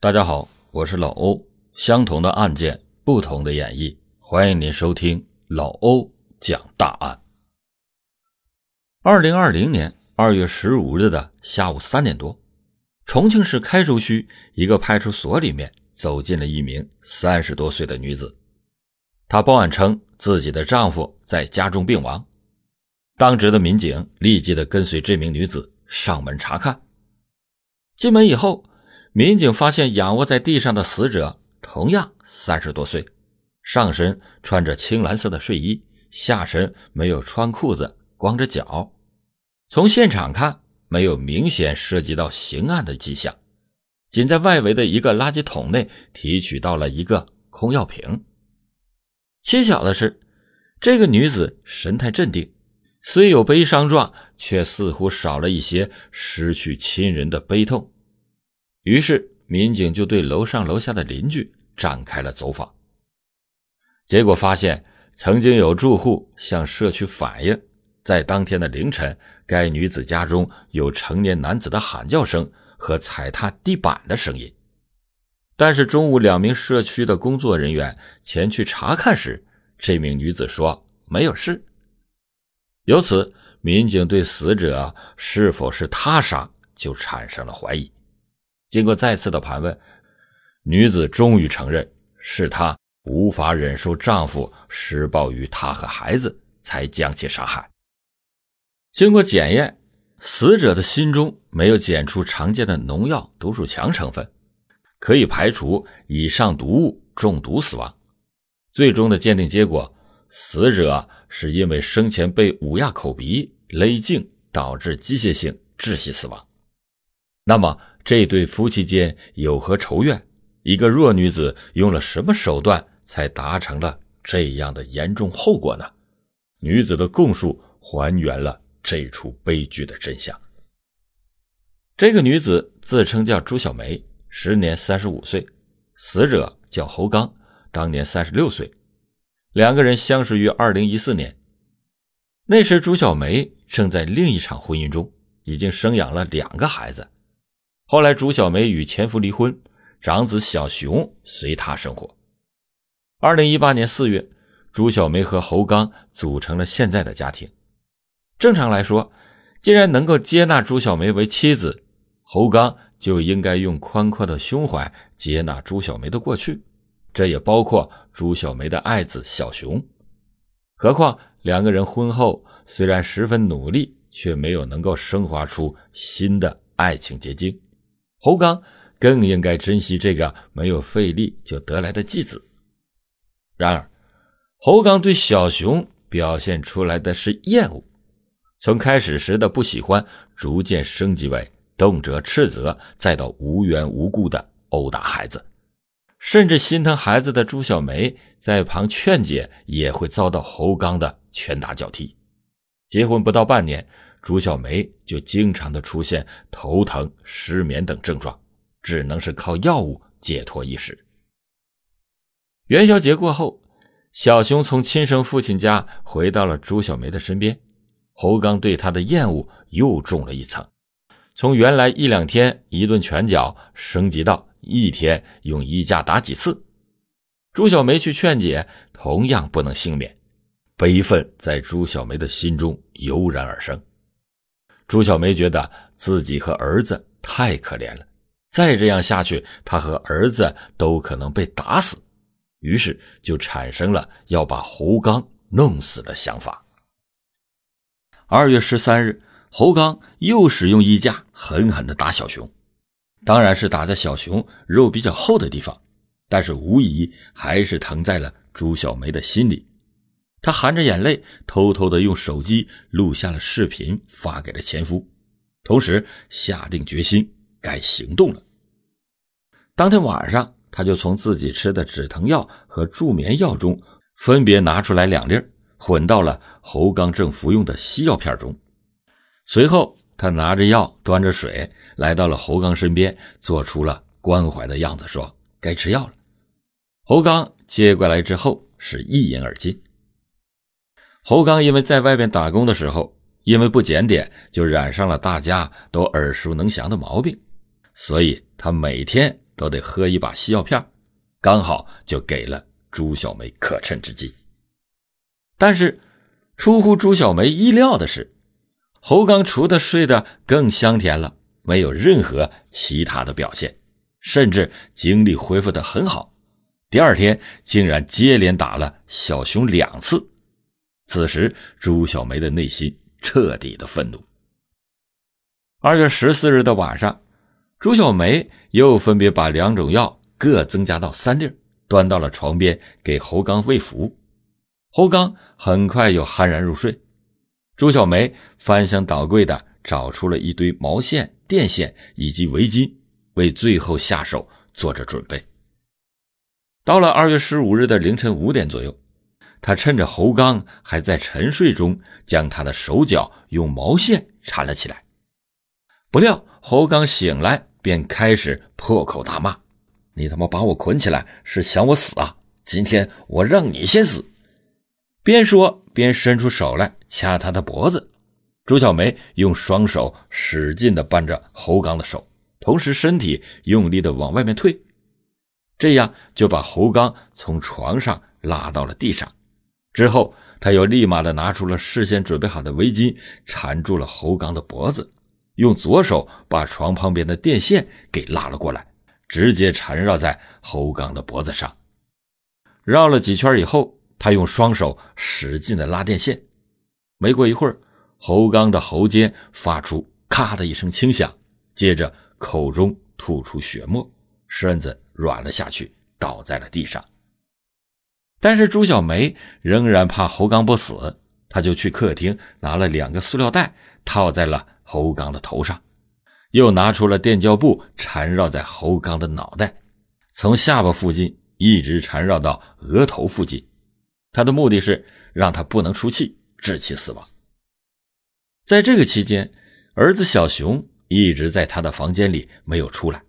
大家好，我是老欧。相同的案件，不同的演绎，欢迎您收听老欧讲大案。二零二零年二月十五日的下午三点多，重庆市开州区一个派出所里面走进了一名三十多岁的女子。她报案称自己的丈夫在家中病亡。当值的民警立即的跟随这名女子上门查看。进门以后。民警发现仰卧在地上的死者同样三十多岁，上身穿着青蓝色的睡衣，下身没有穿裤子，光着脚。从现场看，没有明显涉及到刑案的迹象，仅在外围的一个垃圾桶内提取到了一个空药瓶。蹊跷的是，这个女子神态镇定，虽有悲伤状，却似乎少了一些失去亲人的悲痛。于是，民警就对楼上楼下的邻居展开了走访。结果发现，曾经有住户向社区反映，在当天的凌晨，该女子家中有成年男子的喊叫声和踩踏地板的声音。但是中午，两名社区的工作人员前去查看时，这名女子说没有事。由此，民警对死者是否是他杀就产生了怀疑。经过再次的盘问，女子终于承认是她无法忍受丈夫施暴于她和孩子，才将其杀害。经过检验，死者的心中没有检出常见的农药毒鼠强成分，可以排除以上毒物中毒死亡。最终的鉴定结果，死者是因为生前被捂压口鼻、勒颈，导致机械性窒息死亡。那么？这对夫妻间有何仇怨？一个弱女子用了什么手段才达成了这样的严重后果呢？女子的供述还原了这出悲剧的真相。这个女子自称叫朱小梅，时年三十五岁，死者叫侯刚，当年三十六岁，两个人相识于二零一四年。那时朱小梅正在另一场婚姻中，已经生养了两个孩子。后来，朱小梅与前夫离婚，长子小熊随她生活。二零一八年四月，朱小梅和侯刚组成了现在的家庭。正常来说，既然能够接纳朱小梅为妻子，侯刚就应该用宽阔的胸怀接纳朱小梅的过去，这也包括朱小梅的爱子小熊。何况两个人婚后虽然十分努力，却没有能够升华出新的爱情结晶。侯刚更应该珍惜这个没有费力就得来的继子。然而，侯刚对小熊表现出来的是厌恶，从开始时的不喜欢，逐渐升级为动辄斥责，再到无缘无故的殴打孩子，甚至心疼孩子的朱小梅在旁劝解，也会遭到侯刚的拳打脚踢。结婚不到半年。朱小梅就经常的出现头疼、失眠等症状，只能是靠药物解脱一时。元宵节过后，小熊从亲生父亲家回到了朱小梅的身边，侯刚对他的厌恶又重了一层，从原来一两天一顿拳脚升级到一天用衣架打几次。朱小梅去劝解，同样不能幸免，悲愤在朱小梅的心中油然而生。朱小梅觉得自己和儿子太可怜了，再这样下去，她和儿子都可能被打死，于是就产生了要把侯刚弄死的想法。二月十三日，侯刚又使用衣架狠狠地打小熊，当然是打在小熊肉比较厚的地方，但是无疑还是疼在了朱小梅的心里。他含着眼泪，偷偷的用手机录下了视频，发给了前夫，同时下定决心该行动了。当天晚上，他就从自己吃的止疼药和助眠药中分别拿出来两粒，混到了侯刚正服用的西药片中。随后，他拿着药，端着水来到了侯刚身边，做出了关怀的样子，说：“该吃药了。”侯刚接过来之后，是一饮而尽。侯刚因为在外边打工的时候，因为不检点，就染上了大家都耳熟能详的毛病，所以他每天都得喝一把西药片，刚好就给了朱小梅可乘之机。但是，出乎朱小梅意料的是，侯刚除的睡得更香甜了，没有任何其他的表现，甚至精力恢复的很好。第二天竟然接连打了小熊两次。此时，朱小梅的内心彻底的愤怒。二月十四日的晚上，朱小梅又分别把两种药各增加到三粒，端到了床边给侯刚喂服。侯刚很快又酣然入睡。朱小梅翻箱倒柜的找出了一堆毛线、电线以及围巾，为最后下手做着准备。到了二月十五日的凌晨五点左右，他趁着侯刚还在沉睡中，将他的手脚用毛线缠了起来。不料侯刚醒来，便开始破口大骂：“你他妈把我捆起来是想我死啊！今天我让你先死！”边说边伸出手来掐他的脖子，朱小梅用双手使劲地扳着侯刚的手，同时身体用力地往外面退，这样就把侯刚从床上拉到了地上。之后，他又立马的拿出了事先准备好的围巾，缠住了侯刚的脖子，用左手把床旁边的电线给拉了过来，直接缠绕在侯刚的脖子上，绕了几圈以后。他用双手使劲的拉电线，没过一会儿，侯刚的喉间发出“咔”的一声轻响，接着口中吐出血沫，身子软了下去，倒在了地上。但是朱小梅仍然怕侯刚不死，他就去客厅拿了两个塑料袋套在了侯刚的头上，又拿出了电胶布缠绕在侯刚的脑袋，从下巴附近一直缠绕到额头附近。他的目的是让他不能出气，窒息死亡。在这个期间，儿子小熊一直在他的房间里没有出来。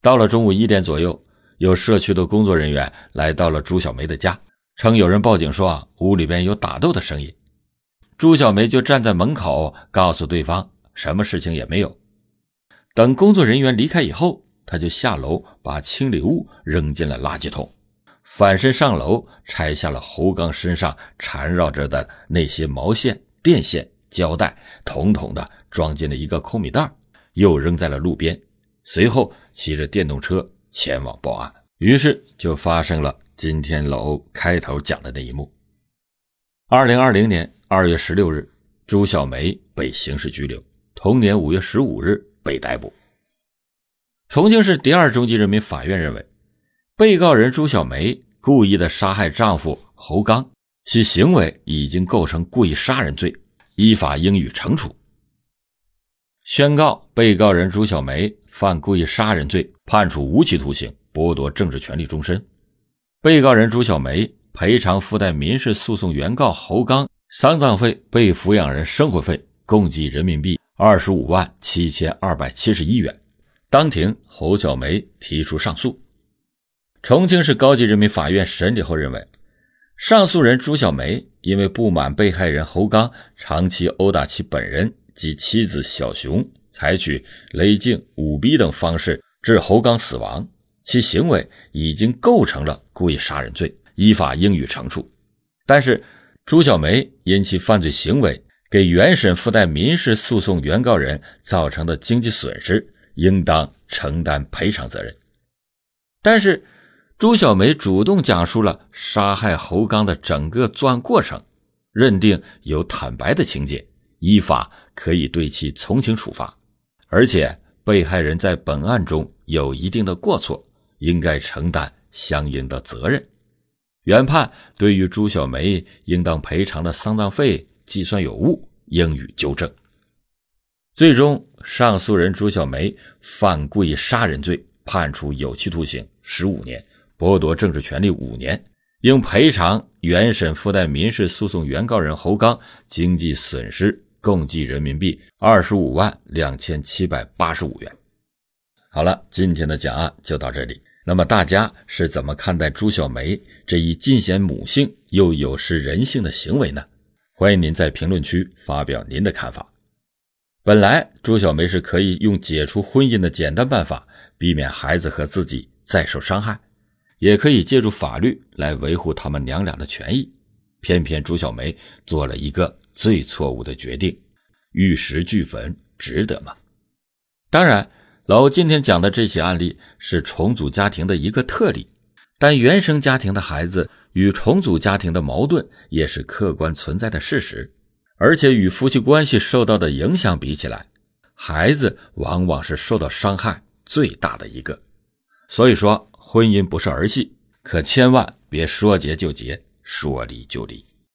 到了中午一点左右，有社区的工作人员来到了朱小梅的家，称有人报警说啊，屋里边有打斗的声音。朱小梅就站在门口，告诉对方什么事情也没有。等工作人员离开以后，他就下楼把清理物扔进了垃圾桶。反身上楼，拆下了侯刚身上缠绕着的那些毛线、电线、胶带，统统的装进了一个空米袋，又扔在了路边。随后骑着电动车前往报案。于是就发生了今天老欧开头讲的那一幕。二零二零年二月十六日，朱小梅被刑事拘留，同年五月十五日被逮捕。重庆市第二中级人民法院认为。被告人朱小梅故意的杀害丈夫侯刚，其行为已经构成故意杀人罪，依法应予惩处。宣告被告人朱小梅犯故意杀人罪，判处无期徒刑，剥夺政治权利终身。被告人朱小梅赔偿附带民事诉讼原告侯刚丧葬费、被抚养人生活费共计人民币二十五万七千二百七十一元。当庭，侯小梅提出上诉。重庆市高级人民法院审理后认为，上诉人朱小梅因为不满被害人侯刚长期殴打其本人及妻子小熊，采取勒颈、舞逼等方式致侯刚死亡，其行为已经构成了故意杀人罪，依法应予惩处。但是，朱小梅因其犯罪行为给原审附带民事诉讼原告人造成的经济损失，应当承担赔偿责任。但是，朱小梅主动讲述了杀害侯刚的整个作案过程，认定有坦白的情节，依法可以对其从轻处罚。而且被害人在本案中有一定的过错，应该承担相应的责任。原判对于朱小梅应当赔偿的丧葬费计算有误，应予纠正。最终，上诉人朱小梅犯故意杀人罪，判处有期徒刑十五年。剥夺政治权利五年，应赔偿原审附带民事诉讼原告人侯刚经济损失共计人民币二十五万两千七百八十五元。好了，今天的讲案就到这里。那么大家是怎么看待朱小梅这一尽显母性又有失人性的行为呢？欢迎您在评论区发表您的看法。本来朱小梅是可以用解除婚姻的简单办法。避免孩子和自己再受伤害，也可以借助法律来维护他们娘俩的权益。偏偏朱小梅做了一个最错误的决定，玉石俱焚，值得吗？当然，老欧今天讲的这起案例是重组家庭的一个特例，但原生家庭的孩子与重组家庭的矛盾也是客观存在的事实，而且与夫妻关系受到的影响比起来，孩子往往是受到伤害最大的一个。所以说，婚姻不是儿戏，可千万别说结就结，说离就离。